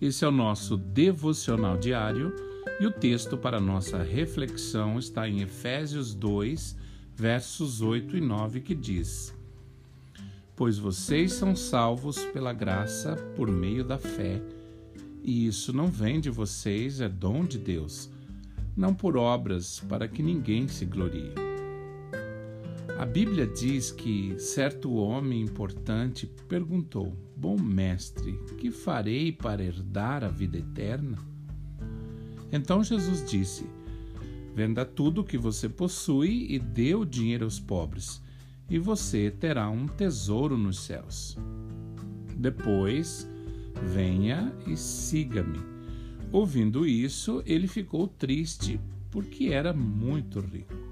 Esse é o nosso devocional diário e o texto para nossa reflexão está em Efésios 2, versos 8 e 9, que diz: Pois vocês são salvos pela graça por meio da fé, e isso não vem de vocês, é dom de Deus, não por obras, para que ninguém se glorie. A Bíblia diz que certo homem importante perguntou: Bom mestre, que farei para herdar a vida eterna? Então Jesus disse: Venda tudo o que você possui e dê o dinheiro aos pobres, e você terá um tesouro nos céus. Depois, venha e siga-me. Ouvindo isso, ele ficou triste, porque era muito rico.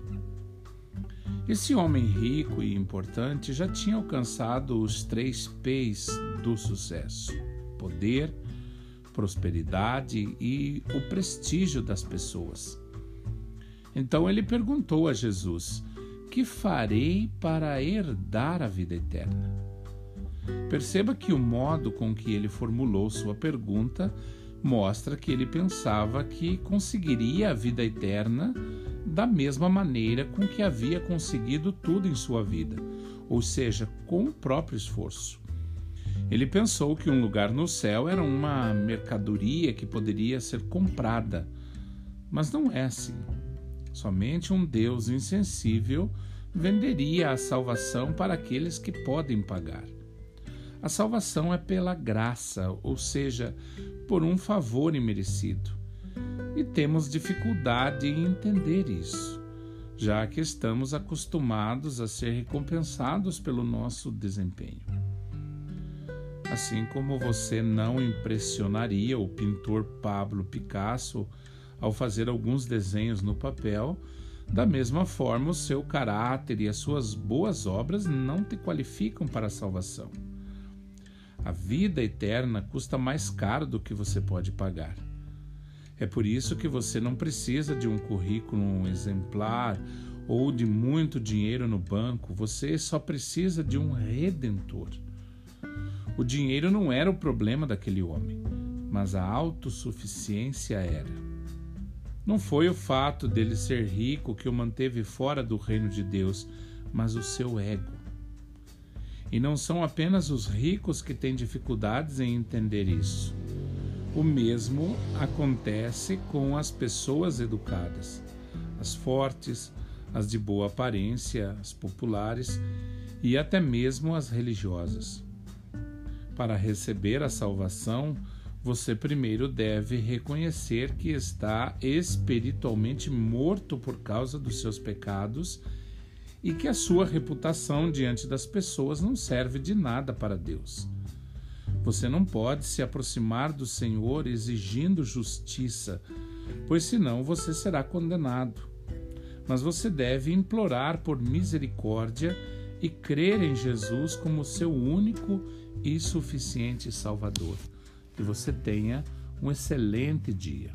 Esse homem rico e importante já tinha alcançado os três P's do sucesso: poder, prosperidade e o prestígio das pessoas. Então ele perguntou a Jesus: Que farei para herdar a vida eterna? Perceba que o modo com que ele formulou sua pergunta mostra que ele pensava que conseguiria a vida eterna da mesma maneira com que havia conseguido tudo em sua vida, ou seja, com o próprio esforço. Ele pensou que um lugar no céu era uma mercadoria que poderia ser comprada, mas não é assim. Somente um Deus insensível venderia a salvação para aqueles que podem pagar. A salvação é pela graça, ou seja, por um favor imerecido. E temos dificuldade em entender isso, já que estamos acostumados a ser recompensados pelo nosso desempenho. Assim como você não impressionaria o pintor Pablo Picasso ao fazer alguns desenhos no papel, da mesma forma o seu caráter e as suas boas obras não te qualificam para a salvação. A vida eterna custa mais caro do que você pode pagar. É por isso que você não precisa de um currículo exemplar ou de muito dinheiro no banco, você só precisa de um redentor. O dinheiro não era o problema daquele homem, mas a autossuficiência era. Não foi o fato dele ser rico que o manteve fora do reino de Deus, mas o seu ego. E não são apenas os ricos que têm dificuldades em entender isso. O mesmo acontece com as pessoas educadas, as fortes, as de boa aparência, as populares e até mesmo as religiosas. Para receber a salvação, você primeiro deve reconhecer que está espiritualmente morto por causa dos seus pecados e que a sua reputação diante das pessoas não serve de nada para Deus. Você não pode se aproximar do Senhor exigindo justiça, pois senão você será condenado. Mas você deve implorar por misericórdia e crer em Jesus como seu único e suficiente Salvador. Que você tenha um excelente dia.